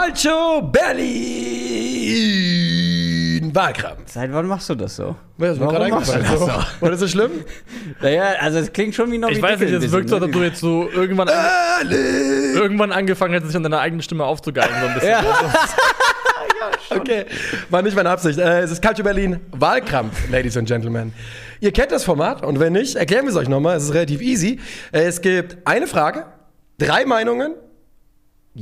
Calcio Berlin Wahlkampf. Seit wann machst du das so? Das ist mir gerade Warum machst du eingefallen. das So. so? War das so schlimm? Naja, also es klingt schon wie noch Ich weiß nicht, es wirkt so, als ob du ne? jetzt so irgendwann, ange irgendwann angefangen hättest, dich an deiner eigenen Stimme aufzugeilen. So ein bisschen. Ja. Okay, war nicht meine Absicht. Äh, es ist Calcio Berlin Wahlkampf, Ladies and Gentlemen. Ihr kennt das Format und wenn nicht, erklären wir es euch nochmal. Es ist relativ easy. Äh, Es gibt eine Frage, drei Meinungen.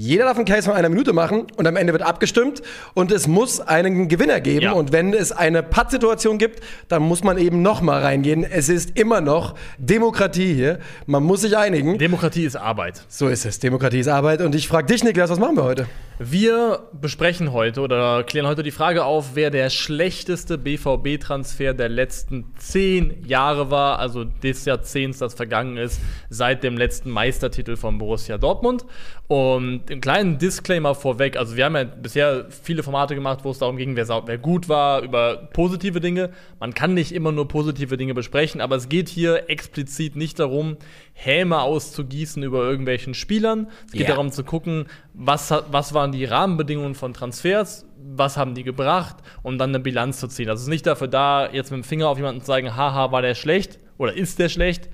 Jeder darf einen Case von einer Minute machen und am Ende wird abgestimmt und es muss einen Gewinner geben. Ja. Und wenn es eine Pattsituation gibt, dann muss man eben nochmal reingehen. Es ist immer noch Demokratie hier. Man muss sich einigen. Demokratie ist Arbeit. So ist es. Demokratie ist Arbeit. Und ich frage dich, Niklas, was machen wir heute? Wir besprechen heute oder klären heute die Frage auf, wer der schlechteste BVB-Transfer der letzten zehn Jahre war, also des Jahrzehnts, das vergangen ist, seit dem letzten Meistertitel von Borussia Dortmund. Und einen kleinen Disclaimer vorweg, also wir haben ja bisher viele Formate gemacht, wo es darum ging, wer, wer gut war, über positive Dinge. Man kann nicht immer nur positive Dinge besprechen, aber es geht hier explizit nicht darum, Häme auszugießen über irgendwelchen Spielern. Es geht Ja. darum zu gucken, was, was waren die Rahmenbedingungen von Transfers, was haben die gebracht, um dann eine Bilanz zu ziehen. Also es ist nicht dafür da, jetzt mit dem Finger auf jemanden zu sagen, haha, war der schlecht oder ist der schlecht,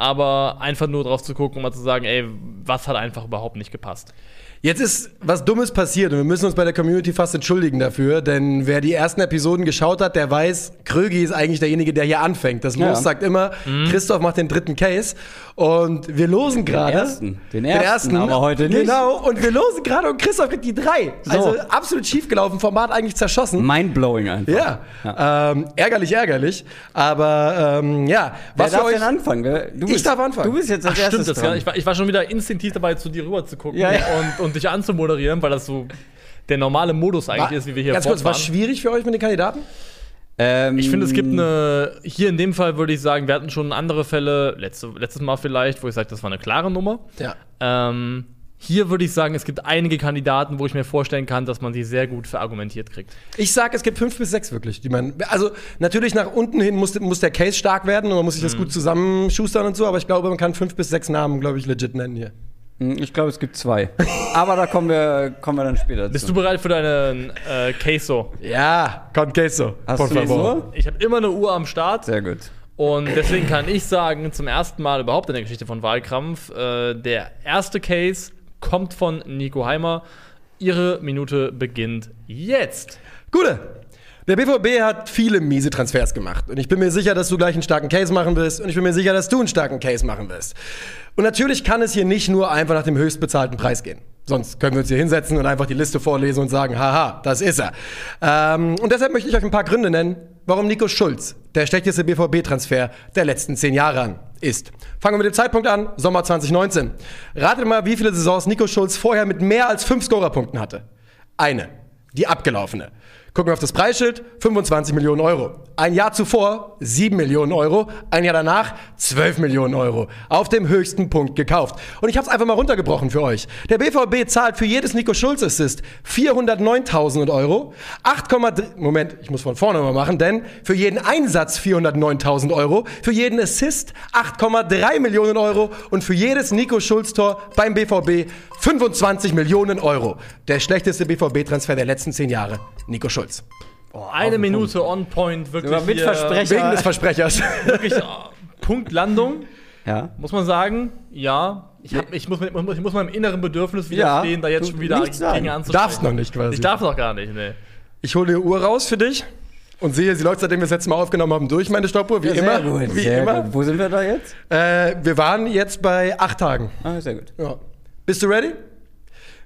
aber einfach nur drauf zu gucken, um mal zu sagen, ey, was hat einfach überhaupt nicht gepasst. Jetzt ist was Dummes passiert und wir müssen uns bei der Community fast entschuldigen dafür, denn wer die ersten Episoden geschaut hat, der weiß, Krögi ist eigentlich derjenige, der hier anfängt. Das Los Ja. sagt immer, Christoph macht den dritten Case und wir losen gerade. ersten. Den ersten, aber heute nicht. Genau, und wir losen gerade und Christoph kriegt die drei. So. Also absolut schiefgelaufen, Format eigentlich zerschossen. Mindblowing einfach. Ja, Ähm, ärgerlich, ärgerlich. Aber ähm, ja, Wer was darf euch. denn anfangen? Du Ich bist, darf anfangen. Du bist jetzt als Ach, erstes stimmt das dran. gar. Ich war, ich war schon wieder instinktiv dabei, zu dir rüber zu gucken Ja, ja. Und, und dich anzumoderieren, weil das so der normale Modus eigentlich ist, wie wir hier Ganz kurz, war schwierig für euch mit den Kandidaten? Ähm, Ich finde, es gibt eine, hier in dem Fall würde ich sagen, wir hatten schon andere Fälle, letzte, letztes Mal vielleicht, wo ich sage, das war eine klare Nummer. Ja. Ähm, hier würde ich sagen, es gibt einige Kandidaten, wo ich mir vorstellen kann, dass man sie sehr gut verargumentiert kriegt. Ich sag, es gibt fünf bis sechs wirklich, die man. Also natürlich nach unten hin muss, muss der Case stark werden und man muss sich das Mhm. gut zusammenschustern und so, aber ich glaube, man kann fünf bis sechs Namen, glaube ich, legit nennen hier. Hm, Ich glaube, es gibt zwei. Aber da kommen wir, kommen wir dann später zu. Bist du bereit für deinen äh, Queso? Ja, con queso. Hast por du favor. Ich habe immer eine Uhr am Start Sehr gut. und deswegen kann ich sagen, zum ersten Mal überhaupt in der Geschichte von Wahlkampf, äh, der erste Case kommt von Nico Heimer. Ihre Minute beginnt jetzt. Gute. Der BVB hat viele miese Transfers gemacht. Und ich bin mir sicher, dass du gleich einen starken Case machen wirst. Und ich bin mir sicher, dass du einen starken Case machen wirst. Und natürlich kann es hier nicht nur einfach nach dem höchstbezahlten Preis gehen. Sonst können wir uns hier hinsetzen und einfach die Liste vorlesen und sagen, haha, das ist er. Ähm, und deshalb möchte ich euch ein paar Gründe nennen, warum Nico Schulz der schlechteste BVB-Transfer der letzten zehn Jahre an ist. Fangen wir mit dem Zeitpunkt an, Sommer 2019. Ratet mal, wie viele Saisons Nico Schulz vorher mit mehr als fünf Scorerpunkten hatte. Eine, die abgelaufene. Gucken wir auf das Preisschild, 25 Millionen Euro. Ein Jahr zuvor 7 Millionen Euro, ein Jahr danach 12 Millionen Euro. Auf dem höchsten Punkt gekauft. Und ich habe es einfach mal runtergebrochen für euch. Der BVB zahlt für jedes Nico Schulz Assist 409.000 Euro. 8,3, Moment, ich muss von vorne mal machen, denn für jeden Einsatz 409.000 Euro, für jeden Assist 8,3 Millionen Euro und für jedes Nico Schulz Tor beim BVB 25 Millionen Euro. Der schlechteste BVB-Transfer der letzten zehn Jahre, Nico Schulz. Eine Minute on point, wirklich. Mit Versprechen. Wegen des Versprechers. Wirklich äh, Punktlandung, Ja. muss man sagen. Ja, ich, hab, ich, muss, ich muss meinem inneren Bedürfnis Ja, widerstehen, da jetzt schon wieder gegen Du anzusprechen. darfst noch nicht quasi. Ich darf noch gar nicht, ne. Ich hole die Uhr raus für dich und sehe, sie läuft, seitdem wir das letzte Mal aufgenommen haben, durch meine Stoppuhr, wie immer. Sehr gut. Wie sehr immer. gut. Wo sind wir da jetzt? Äh, wir waren jetzt bei acht Tagen. Ah, sehr gut. Ja. Bist du ready?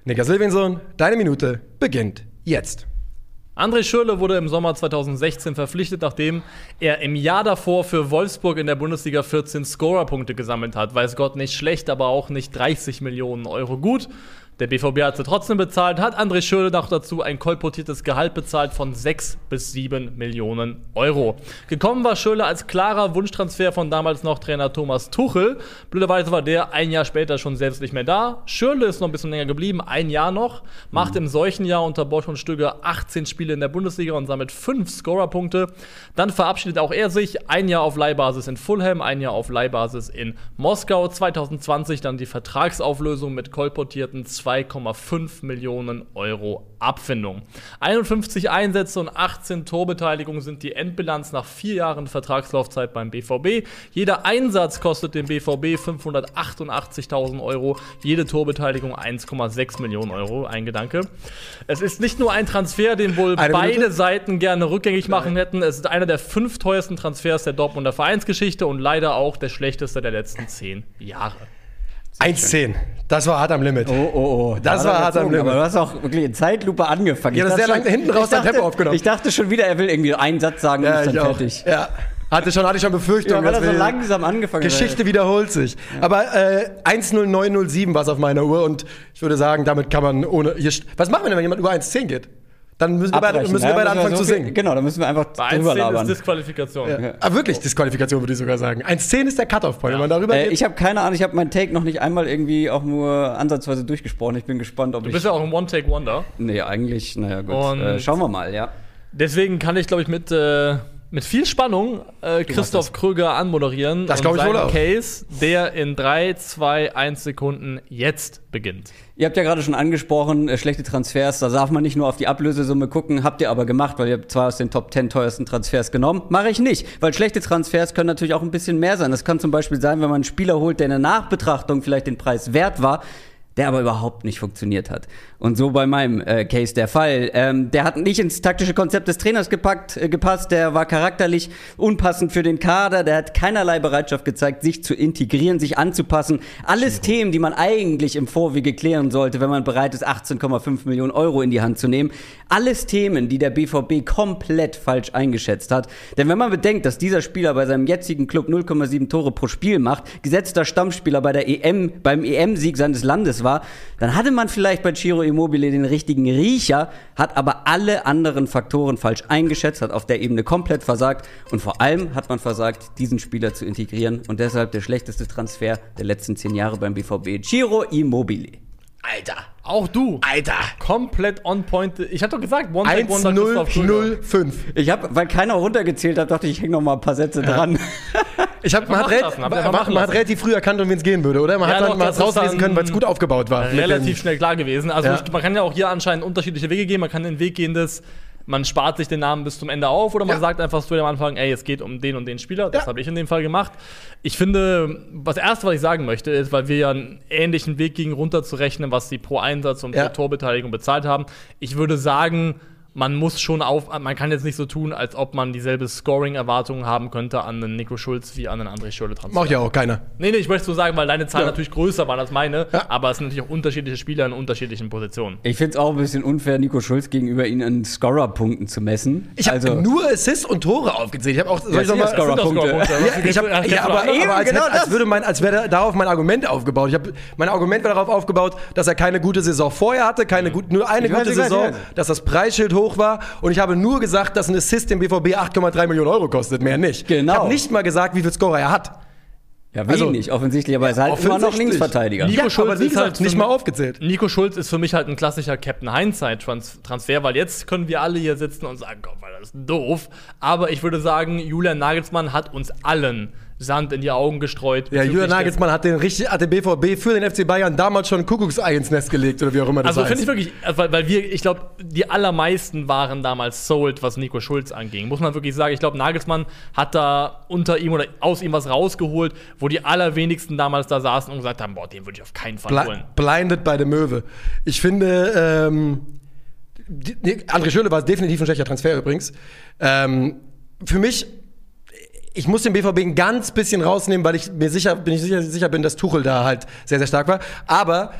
Niklas Silvinson, deine Minute beginnt jetzt. André Schürrle wurde im Sommer 2016 verpflichtet, nachdem er im Jahr davor für Wolfsburg in der Bundesliga 14 Scorerpunkte gesammelt hat. Weiß Gott nicht schlecht, aber auch nicht 30 Millionen Euro gut. Der BVB hat sie trotzdem bezahlt, hat André Schürrle noch dazu ein kolportiertes Gehalt bezahlt von 6 bis 7 Millionen Euro. Gekommen war Schürrle als klarer Wunschtransfer von damals noch Trainer Thomas Tuchel. Blöderweise war der ein Jahr später schon selbst nicht mehr da. Schürrle ist noch ein bisschen länger geblieben, ein Jahr noch, macht im solchen Jahr unter Bosch und Stöger 18 Spiele in der Bundesliga und sammelt 5 Scorerpunkte. Dann verabschiedet auch er sich ein Jahr auf Leihbasis in Fulham, ein Jahr auf Leihbasis in Moskau. 2020 dann die Vertragsauflösung mit kolportierten 2,5 Millionen Euro Abfindung. 51 Einsätze und 18 Torbeteiligungen sind die Endbilanz nach vier Jahren Vertragslaufzeit beim BVB. Jeder Einsatz kostet dem BVB 588.000 Euro, jede Torbeteiligung 1,6 Millionen Euro. Ein Gedanke. Es ist nicht nur ein Transfer, den wohl Eine beide Minute? Seiten gerne rückgängig machen hätten. Es ist einer der fünf teuersten Transfers der Dortmunder Vereinsgeschichte und leider auch der schlechteste der letzten zehn Jahre. 1,10. Das war hart am Limit. Oh, oh, oh. Das Da hat war hart am Limit. Aber du hast auch wirklich in Zeitlupe angefangen. Ja, Ich das ist dachte sehr lang hinten raus dachte- Tempo aufgenommen. Ich dachte schon wieder, er will irgendwie einen Satz sagen und Ja, ist ich dann auch. fertig. Ja. Hatte schon, hatte ich schon Befürchtungen. Ja, er dass so langsam angefangen hat. Geschichte wiederholt sich. Aber äh, 10907 war es auf meiner Uhr und ich würde sagen, damit kann man ohne. Hier, was machen wir denn, wenn jemand über 1,10 geht? Dann müssen wir beide, müssen wir Ja, beide müssen anfangen so zu viel- singen. Genau, da müssen wir einfach Bei drüber 1,10 ist labern. Disqualifikation. Ah, wirklich Disqualifikation, würde ich sogar sagen. 1,10 ist der Cut-Off-Point. Wenn man darüber Äh, geht. ich habe keine Ahnung, ich habe meinen Take noch nicht einmal irgendwie auch nur ansatzweise durchgesprochen. Ich bin gespannt, ob Du ich. bist ja auch ein One-Take-Wonder. nee, eigentlich, naja, gut. Und- Äh, schauen wir mal, ja. Deswegen kann ich, glaube ich, mit, äh, mit viel Spannung äh, Christoph Kröger anmoderieren. Das und glaub ich wohl auch. Case, der in 3, 2, 1 Sekunden jetzt beginnt. Ihr habt ja gerade schon angesprochen, äh, schlechte Transfers, da darf man nicht nur auf die Ablösesumme gucken, habt ihr aber gemacht, weil ihr habt zwei aus den Top 10 teuersten Transfers genommen. Mache ich nicht, weil schlechte Transfers können natürlich auch ein bisschen mehr sein. Das kann zum Beispiel sein, wenn man einen Spieler holt, der in der Nachbetrachtung vielleicht den Preis wert war, der aber überhaupt nicht funktioniert hat. Und so bei meinem äh, Case der Fall. Ähm, der hat nicht ins taktische Konzept des Trainers gepackt, äh, gepasst, der war charakterlich unpassend für den Kader, der hat keinerlei Bereitschaft gezeigt, sich zu integrieren, sich anzupassen. Alles Themen, die man eigentlich im Vorwege klären sollte, wenn man bereit ist, 18,5 Millionen Euro in die Hand zu nehmen. Alles Themen, die der BVB komplett falsch eingeschätzt hat. Denn wenn man bedenkt, dass dieser Spieler bei seinem jetzigen Club 0,7 Tore pro Spiel macht, gesetzter Stammspieler bei der EM, beim EM-Sieg seines Landes war, dann hatte man vielleicht bei Ciro Immobile den richtigen Riecher, hat aber alle anderen Faktoren falsch eingeschätzt, hat auf der Ebene komplett versagt und vor allem hat man versagt, diesen Spieler zu integrieren und deshalb der schlechteste Transfer der letzten zehn Jahre beim BVB, Ciro Immobile. Alter. Auch du. Alter. Komplett on point. Ich hatte doch gesagt, One-Take-Wonder Christoph Kröger. 1005. Ich habe, weil keiner runtergezählt hat, dachte ich, ich hänge noch mal ein paar Sätze dran. Ich hab, man, hat, lassen, man, man, hat relativ früh erkannt, um wen es gehen würde, oder? Man Ja, hat es rauslesen können, weil es gut aufgebaut war. relativ dem- schnell klar gewesen. Also Ja. man kann ja auch hier anscheinend unterschiedliche Wege gehen. Man kann den Weg gehen des, man spart sich den Namen bis zum Ende auf oder man Ja. sagt einfach so am Anfang, ey, es geht um den und den Spieler. Das habe ich in dem Fall gemacht. Ich finde, das Erste, was ich sagen möchte, ist, weil wir ja einen ähnlichen Weg gingen, runterzurechnen, was sie pro Einsatz und pro Torbeteiligung bezahlt haben. Ich würde sagen, man muss schon auf, man kann jetzt nicht so tun, als ob man dieselbe Scoring-Erwartungen haben könnte an einen Nico Schulz wie an einen André Schürrle-Transfer. Macht ja auch keiner. Nee, nee, ich möchte so sagen, weil deine Zahlen Ja. natürlich größer waren als meine, Ja. aber es sind natürlich auch unterschiedliche Spieler in unterschiedlichen Positionen. Ich finde es auch ein bisschen unfair, Nico Schulz gegenüber ihn an Scorer-Punkten zu messen. Ich habe also, nur Assists und Tore aufgezählt. Ich habe auch. Soll Ja, ich noch sind ja mal, Scorer. Das sind doch Scorerpunkte. Scorerpunkte. Ja, ich hab, ja, aber, andere? aber als, genau hätte, als, das. würde mein, als wäre darauf mein Argument aufgebaut. Ich habe mein Argument war darauf aufgebaut, dass er keine gute Saison vorher hatte, keine gut, nur eine Ich gute Saison, dass das Preisschild hoch war und ich habe nur gesagt, dass ein Assist im BVB 8,3 Millionen Euro kostet, mehr nicht. Genau. Ich habe nicht mal gesagt, wie viel Scorer er hat. ja, also- wenig offensichtlich, aber er ist halt immer noch offensichtlich. Linksverteidiger. Nico ja, Schulz ist gesagt, halt nicht für mal mich- aufgezählt. Nico Schulz ist für mich halt ein klassischer Captain Hindsight-Transfer, weil jetzt können wir alle hier sitzen und sagen, Gott, weil das ist doof. Aber ich würde sagen, Julian Nagelsmann hat uns allen Sand in die Augen gestreut. Ja, des- Nagelsmann hat den, richtig, hat den BVB für den FC Bayern damals schon Kuckucksei ins Nest gelegt oder wie auch immer das Also finde ich wirklich, also, weil, weil wir, ich glaube, die allermeisten waren damals sold, was Nico Schulz anging. Muss man wirklich sagen. Ich glaube, Nagelsmann hat da unter ihm oder aus ihm was rausgeholt, wo die allerwenigsten damals da saßen und gesagt haben, boah, den würde ich auf keinen Fall Bli holen. blinded bei der Möwe. Ich finde, ähm, die, nee, André Schürrle war definitiv ein schlechter Transfer übrigens. Ähm, für mich, ich muss den BVB ein ganz bisschen rausnehmen, weil ich mir sicher bin, ich sicher, sicher bin, dass Tuchel da halt sehr, sehr stark war. Aber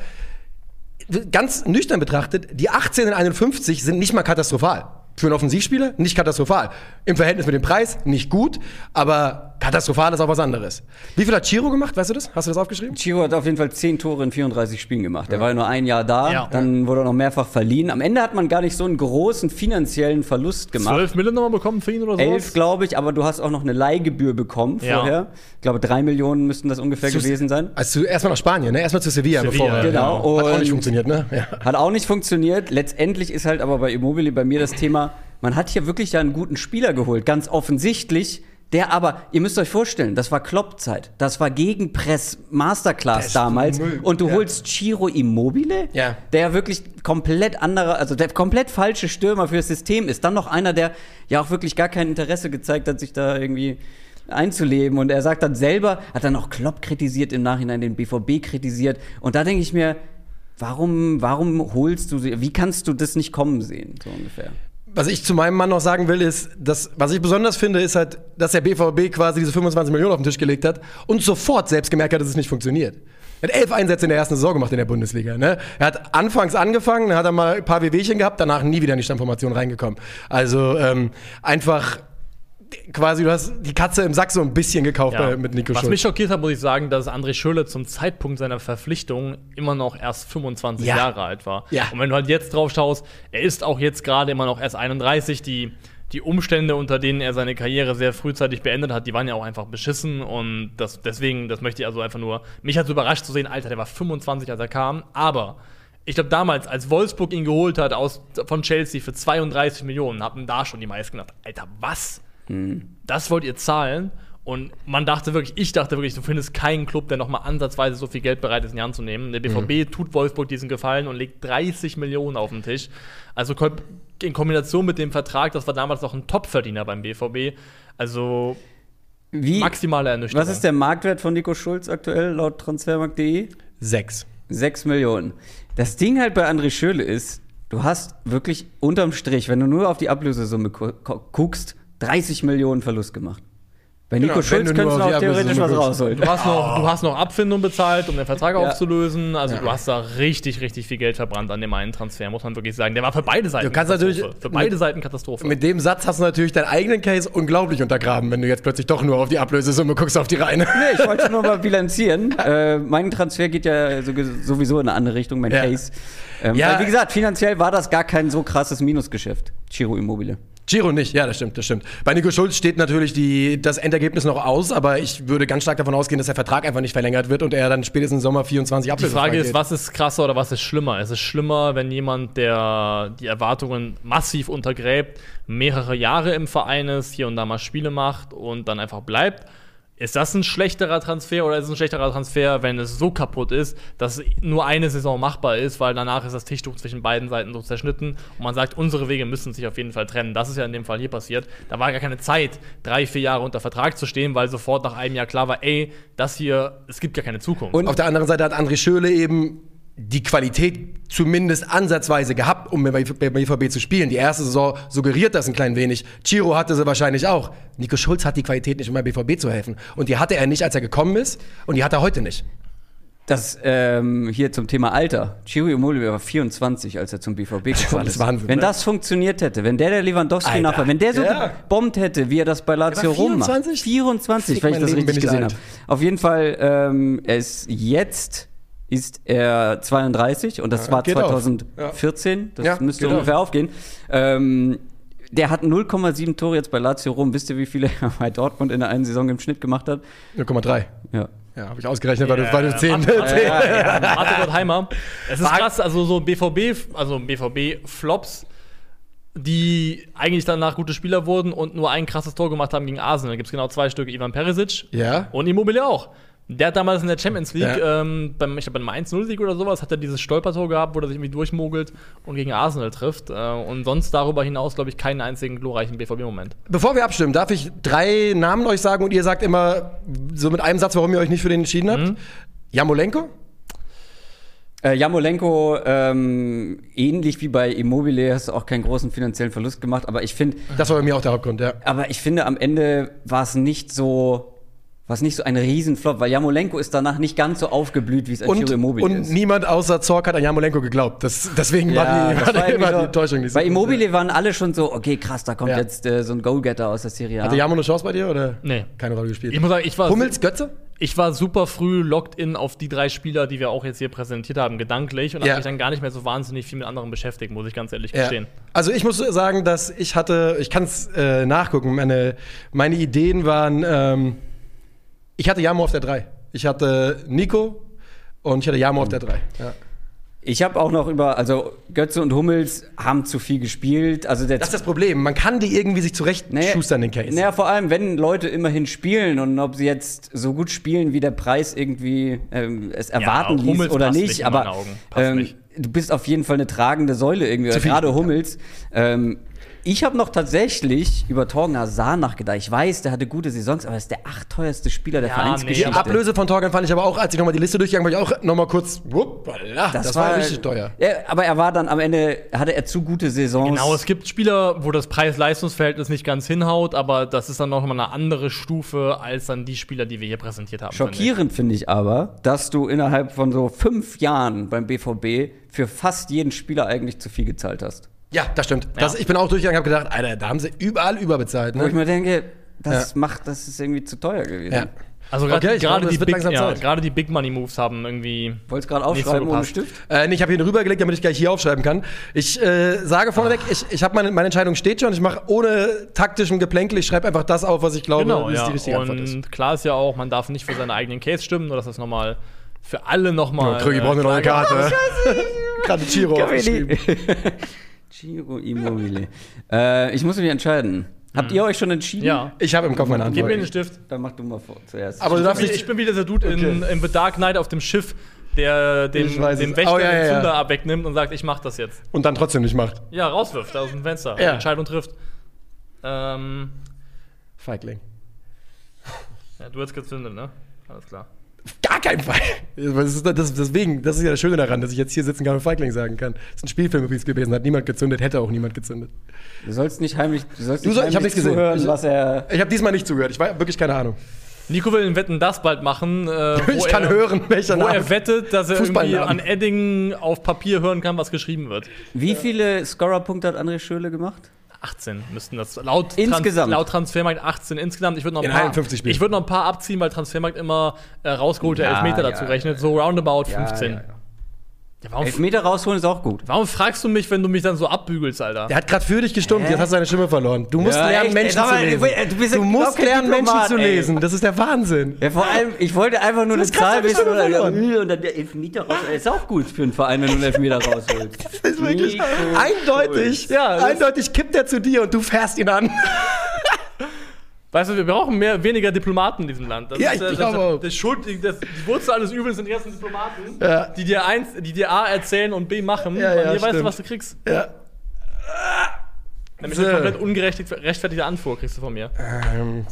ganz nüchtern betrachtet, die 18 und 51 sind nicht mal katastrophal. Für einen Offensivspieler nicht katastrophal. Im Verhältnis mit dem Preis nicht gut, aber katastrophal ist auch was anderes. Wie viel hat Chiro gemacht? Weißt du das? Hast du das aufgeschrieben? Chiro hat auf jeden Fall 10 Tore in 34 Spielen gemacht. Der war ja nur ein Jahr da, Ja. dann wurde er noch mehrfach verliehen. Am Ende hat man gar nicht so einen großen finanziellen Verlust gemacht. 12 Millionen nochmal bekommen für ihn oder sowas? Elf, glaube ich, aber du hast auch noch eine Leihgebühr bekommen Ja. vorher. Ich glaube, drei Millionen müssten das ungefähr gewesen sein. Also erstmal nach Spanien, ne? Erstmal zu Sevilla, Sevilla, bevor er- genau. Hat auch nicht Und- funktioniert, ne? Ja. Hat auch nicht funktioniert. Letztendlich ist halt aber bei Immobile bei mir das Thema, man hat hier wirklich ja einen guten Spieler geholt. Ganz offensichtlich der aber, ihr müsst euch vorstellen, das war Kloppzeit, das war Gegenpress Masterclass damals Müll, und du ja. holst Ciro Immobile, Ja. der wirklich komplett anderer, also der komplett falsche Stürmer für das System ist, dann noch einer, der ja auch wirklich gar kein Interesse gezeigt hat, sich da irgendwie einzuleben und er sagt dann selber, hat dann auch Klopp kritisiert im Nachhinein, den BVB kritisiert und da denke ich mir, warum, warum holst du, sie- wie kannst du das nicht kommen sehen, so ungefähr? Was ich zu meinem Mann noch sagen will, ist, dass, was ich besonders finde, ist halt, dass der BVB quasi diese 25 Millionen auf den Tisch gelegt hat und sofort selbst gemerkt hat, dass es nicht funktioniert. Er hat elf Einsätze in der ersten Saison gemacht in der Bundesliga. Ne? Er hat anfangs angefangen, dann hat er mal ein paar WWchen gehabt, danach nie wieder in die Stammformation reingekommen. Also ähm, einfach quasi, du hast die Katze im Sack so ein bisschen gekauft bei, mit Nico Was Schulz. mich schockiert hat, muss ich sagen, dass André Schürrle zum Zeitpunkt seiner Verpflichtung immer noch erst 25 Ja. Jahre alt war. Ja. Und wenn du halt jetzt drauf schaust, er ist auch jetzt gerade immer noch erst 31. Die, die Umstände, unter denen er seine Karriere sehr frühzeitig beendet hat, die waren ja auch einfach beschissen. Und das, deswegen, das möchte ich also einfach nur. Mich hat es überrascht zu sehen, Alter, der war 25, als er kam. Aber ich glaube, damals, als Wolfsburg ihn geholt hat aus, von Chelsea für 32 Millionen, haben da schon die meisten gedacht, Alter, was? Das wollt ihr zahlen. Und man dachte wirklich, ich dachte wirklich, du findest keinen Club, der nochmal ansatzweise so viel Geld bereit ist, in die Hand zu nehmen. Der BVB tut Wolfsburg diesen Gefallen und legt 30 Millionen auf den Tisch. Also in Kombination mit dem Vertrag, das war damals noch ein Topverdiener beim BVB. Also Wie, maximale Ernüchterung. was ist der Marktwert von Nico Schulz aktuell laut transfermarkt.de? Sechs. 6 Millionen. Das Ding halt bei André Schürle ist, du hast wirklich unterm Strich, wenn du nur auf die Ablösesumme gu gu- guckst, 30 Millionen Verlust gemacht. Bei Nico Genau, Schulz du könntest du auch die theoretisch was rausholen. Du hast, noch, du hast noch Abfindung bezahlt, um den Vertrag Ja. aufzulösen. Also du hast da richtig, richtig viel Geld verbrannt an dem einen Transfer, muss man wirklich sagen. Der war für beide Seiten Du kannst natürlich- Katastrophe. Für beide Seiten Katastrophe. Mit dem Satz hast du natürlich deinen eigenen Case unglaublich untergraben, wenn du jetzt plötzlich doch nur auf die Ablösesumme guckst, auf die Reine. Nee, ich wollte nur mal bilanzieren. äh, mein Transfer geht ja so- sowieso in eine andere Richtung, mein Ja. Case. Ähm, Ja. Weil, wie gesagt, finanziell war das gar kein so krasses Minusgeschäft. Chiro Immobile. Giro nicht, ja, das stimmt, das stimmt. Bei Nico Schulz steht natürlich die, das Endergebnis noch aus, aber ich würde ganz stark davon ausgehen, dass der Vertrag einfach nicht verlängert wird und er dann spätestens im Sommer 24 Die ablösefrei Frage ist, geht. was ist krasser oder was ist schlimmer? Es ist schlimmer, wenn jemand, der die Erwartungen massiv untergräbt, mehrere Jahre im Verein ist, hier und da mal Spiele macht und dann einfach bleibt. Ist das ein schlechterer Transfer oder ist es ein schlechterer Transfer, wenn es so kaputt ist, dass nur eine Saison machbar ist, weil danach ist das Tischtuch zwischen beiden Seiten so zerschnitten und man sagt, unsere Wege müssen sich auf jeden Fall trennen. Das ist ja in dem Fall hier passiert. Da war gar keine Zeit, drei, vier Jahre unter Vertrag zu stehen, weil sofort nach einem Jahr klar war, ey, das hier, es gibt gar keine Zukunft. Und auf der anderen Seite hat André Schöle eben die Qualität zumindest ansatzweise gehabt, um bei bei BVB zu spielen. Die erste Saison suggeriert das ein klein wenig. Chiro hatte sie wahrscheinlich auch. Nico Schulz hat die Qualität nicht, um bei BVB zu helfen. Und die hatte er nicht, als er gekommen ist. Und die hat er heute nicht. Das ähm, hier zum Thema Alter. Chiro Immobile war 24, als er zum BVB gekommen ist. Wahnsinn, wenn ne? das funktioniert hätte, wenn der der Lewandowski nachher, wenn der so ja. gebombt hätte, wie er das bei Lazio Rom macht. 24? 24, Fick, weil ich das Leben, richtig gesehen habe. Auf jeden Fall, ähm, er ist jetzt ist er 32 und das war geht auf. 2014. Das Ja, müsste geht ungefähr aufgehen. Ähm, der hat 0,7 Tore jetzt bei Lazio Rom. Wisst ihr, wie viele er bei Dortmund in der einen Saison im Schnitt gemacht hat? 0,3. Ja. Ja, habe ich ausgerechnet, weil du, weil du 10. Mathe- Mathe- Ja, ja, Mathe Gottheimer. Es ist krass, also so BVB, also BVB-Flops, die eigentlich danach gute Spieler wurden und nur ein krasses Tor gemacht haben gegen Arsenal. Da gibt es genau zwei Stücke, Ivan Perisic Ja. und Immobile auch. Der hat damals in der Champions League, Ja. ähm, beim, ich glaube beim 1-0-Sieg oder sowas, hat er dieses Stolpertor gehabt, wo er sich irgendwie durchmogelt und gegen Arsenal trifft. Äh, und sonst darüber hinaus, glaube ich, keinen einzigen glorreichen BVB-Moment. Bevor wir abstimmen, darf ich drei Namen euch sagen und ihr sagt immer so mit einem Satz, warum ihr euch nicht für den entschieden habt? Jamolenko? Äh, Jamolenko, ähm, ähnlich wie bei Immobile, hast du auch keinen großen finanziellen Verlust gemacht, aber ich finde, Das war bei mir auch der Hauptgrund, ja. aber ich finde, am Ende war es nicht so, war es nicht so ein Riesenflop, weil Jamolenko ist danach nicht ganz so aufgeblüht, wie es Und, Achiro Immobile und ist. niemand außer Zorc hat an Jamolenko geglaubt. Das, deswegen war die, war die, war so- die Enttäuschung nicht so Bei Immobile waren alle schon so, okay, krass, da kommt Ja. jetzt äh, so ein Goalgetter aus der Serie A. Hatte Jamo eine Chance bei dir oder? Nee. Keine Rolle gespielt. Ich muss sagen, ich war, Hummels, Götze? ich war super früh locked in auf die drei Spieler, die wir auch jetzt hier präsentiert haben, gedanklich und Ja. habe mich dann gar nicht mehr so wahnsinnig viel mit anderen beschäftigt, muss ich ganz ehrlich Ja. gestehen. Also ich muss sagen, dass ich hatte, ich kann es äh, nachgucken, meine, meine Ideen waren, ähm, ich hatte Jamo auf der 3. Ich hatte Nico und ich hatte Jamo auf der 3. Ja. Ich habe auch noch über, also Götze und Hummels haben zu viel gespielt. Also der Das ist das Problem. Man kann die irgendwie sich zurecht Naja, schustern, den Case. Naja, vor allem, wenn Leute immerhin spielen und ob sie jetzt so gut spielen, wie der Preis irgendwie ähm, es erwarten ließ Hummels oder passt nicht. nicht in aber meinen Augen. Passt ähm, nicht. du bist auf jeden Fall eine tragende Säule irgendwie. Zu viel Gerade Hummels. Ähm, ich habe noch tatsächlich über Torgen Hazard nachgedacht. Ich weiß, der hatte gute Saisons, aber er ist der achtteuerste Spieler der Ja, die Vereinsgeschichte. nee, Ablöse von Torgan fand ich aber auch, als ich nochmal die Liste durchgegangen bin, war ich auch nochmal kurz, wuppala, das, war, richtig teuer. Ja, aber er war dann am Ende, hatte er zu gute Saisons. Genau, es gibt Spieler, wo das Preis-Leistungs-Verhältnis nicht ganz hinhaut, aber das ist dann noch mal eine andere Stufe als dann die Spieler, die wir hier präsentiert haben. finde ich. Schockierend finde ich aber, dass du innerhalb von so fünf Jahren beim BVB für fast jeden Spieler eigentlich zu viel gezahlt hast. Ja, das stimmt. Das, ich bin auch durchgegangen und habe gedacht, Alter, da haben sie überall überbezahlt. Wo ich Ne? mir denke, das Ja. macht, das ist irgendwie zu teuer gewesen. Ja. Also gerade Okay, ich die, Big, ja, gerade die Big Money Moves haben irgendwie. Wolltest gerade aufschreiben ohne. Stift? Äh, nee, ich habe hier rübergelegt, damit ich gleich hier aufschreiben kann. Ich äh, sage vorneweg, ich, ich habe meine, meine Entscheidung steht schon. Ich mache ohne taktischem Geplänkel. Ich schreibe einfach das auf, was ich glaube, Genau, ist ja. die richtige Antwort ist. Und klar ist ja auch, man darf nicht für seinen eigenen Case stimmen, nur dass das nochmal für alle nochmal. Ja, Krügi braucht eine neue Karte. Gerade Chiro aufgeschrieben. Giro Immobile. äh, ich muss mich entscheiden. Habt ihr euch schon entschieden? Ja. Ich habe im Kopf meine Gib mir Antwort. den Stift. Dann mach du mal vor zuerst. Aber du darfst Ich, nicht. ich bin wieder der Dude in, in The Dark Knight auf dem Schiff, der dem, weiß dem. Wächter Oh, ja, ja, den ja. Zünder abwegnimmt und sagt, ich mach das jetzt. Und dann trotzdem nicht macht. Ja, rauswirft aus dem Fenster. Ja. Entscheidung trifft. Ähm, Feigling. ja, du hast gezündet, ne? Alles klar. Gar keinen Fall. Das ist, das, deswegen, das ist ja das Schöne daran, dass ich jetzt hier sitzen kann und Feigling sagen kann. Das ist ein Spielfilm übrigens gewesen, hat niemand gezündet, hätte auch niemand gezündet. du sollst nicht heimlich, du sollst Du nicht soll- ich heimlich gesehen. zuhören, Ich- was er. Ich habe diesmal nicht zugehört, ich war wirklich keine Ahnung. Nico will einen Wetten das bald machen. Äh, wo Ich kann er, hören, welcher Wo Name. er wettet, dass er irgendwie an Edding auf Papier hören kann, was geschrieben wird. Wie viele Scorer-Punkte hat André Schöle gemacht? 18 müssten das laut, Insgesamt? laut Transfermarkt 18 insgesamt. Ich würde noch ein In paar 51 Spielen. Ich würde noch ein paar abziehen, weil Transfermarkt immer äh, rausgeholte Ja, Elfmeter dazu ja. rechnet, so roundabout Ja, 15. ja, warum, Elfmeter rausholen ist auch gut. warum fragst du mich, wenn du mich dann so abbügelst, Alter? Der hat gerade für dich gestimmt, jetzt hast du deine Stimme verloren. Du musst Ja, lernen, echt? Menschen Sag mal, zu lesen. du- du bist ja du musst überhaupt kein lernen, Menschen Diplomat, zu ey. lesen. Das ist der Wahnsinn. Ja, vor allem, ich wollte einfach nur eine grad Zahl wissen Stimme oder, verloren. und dann der Elfmeter raus. Ist auch gut für einen Verein, wenn du einen Elfmeter rausholst. Das ist wirklich Nico eindeutig. Ja, das- eindeutig kippt er zu dir und du fährst ihn an. Weißt du, wir brauchen mehr, weniger Diplomaten in diesem Land. Das Ja, ist, ich äh, das, glaube auch. das, Schuld, die- das, die Wurzel alles Übels sind die ganzen Diplomaten, Ja. die, dir eins, die dir A erzählen und B machen. Ja, und ja, hier weißt du, stimmt. was du kriegst. Ja. Nämlich So. eine komplett ungerechtfertigte Anfuhr kriegst du von mir. Ähm,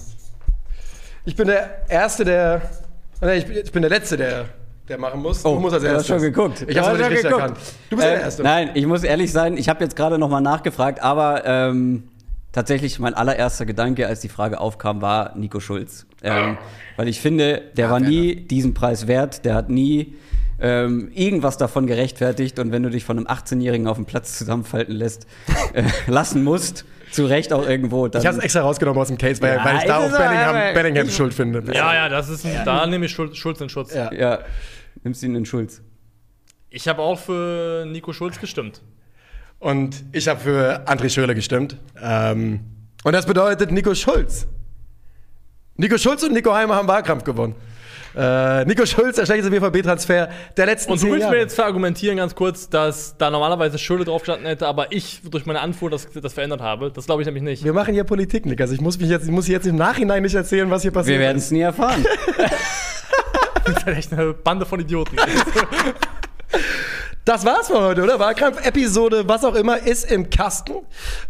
ich bin der Erste, der. Nee, ich bin, ich bin der Letzte, der, der machen muss. du musst als Oh, du hast erstes. schon geguckt. Ich nicht schon geguckt. erkannt. Du bist Ähm, der Erste. Nein, ich muss ehrlich sein, ich habe jetzt gerade nochmal nachgefragt, aber ähm, tatsächlich mein allererster Gedanke, als die Frage aufkam, war Nico Schulz. Ähm, weil ich finde, der war nie diesen Preis wert, der hat nie ähm, irgendwas davon gerechtfertigt und wenn du dich von einem 18-Jährigen auf dem Platz zusammenfalten lässt, äh, lassen musst, zu Recht auch irgendwo, dann Ich hab's extra rausgenommen aus dem Case, weil, Ja, weil ich da ist auch es Bellingham, Bellingham ich- schuld finde. Ja, ja, das ist ein, da nehme ich Schulz, Schulz in Schutz. Ja. ja, nimmst ihn in Schulz. Ich habe auch für Nico Schulz gestimmt. Und ich habe für André Schürrle gestimmt. Ähm, und das bedeutet Nico Schulz. Nico Schulz und Nico Heimer haben Wahlkampf gewonnen. Äh, Nico Schulz, der schlechteste BVB-Transfer der letzten Und du willst Jahre. mir jetzt verargumentieren, ganz kurz, dass da normalerweise Schulde drauf gestanden hätte, aber ich durch meine Anfuhr das, das verändert habe. Das glaube ich nämlich nicht. Wir machen hier Politik, Nick. Also ich muss mich jetzt, ich muss jetzt im Nachhinein nicht erzählen, was hier passiert. Wir werden es nie erfahren. Das ist echt eine Bande von Idioten. Das war's für heute, oder? Wahlkampf-Episode, was auch immer, ist im Kasten.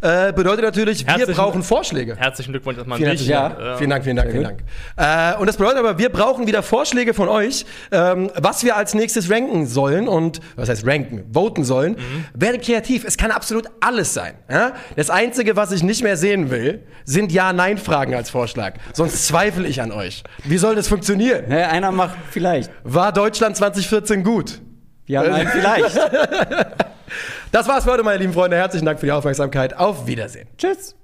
Äh, bedeutet natürlich, wir Herzlichen- brauchen Vorschläge. Herzlichen Glückwunsch erstmal Vielen an dich. Ja. Äh, Vielen Dank, vielen Dank, vielen Dank. Äh, und das bedeutet aber, wir brauchen wieder Vorschläge von euch, ähm, was wir als nächstes ranken sollen und, was heißt ranken, voten sollen. Mhm. Werdet kreativ, es kann absolut alles sein. Ja? Das Einzige, was ich nicht mehr sehen will, sind Ja-Nein-Fragen als Vorschlag. Sonst zweifle ich an euch. Wie soll das funktionieren? Ja, einer macht vielleicht. War Deutschland 2014 gut? Ja, nein, vielleicht. Das war's für heute, meine lieben Freunde. Herzlichen Dank für die Aufmerksamkeit. Auf Wiedersehen. Tschüss.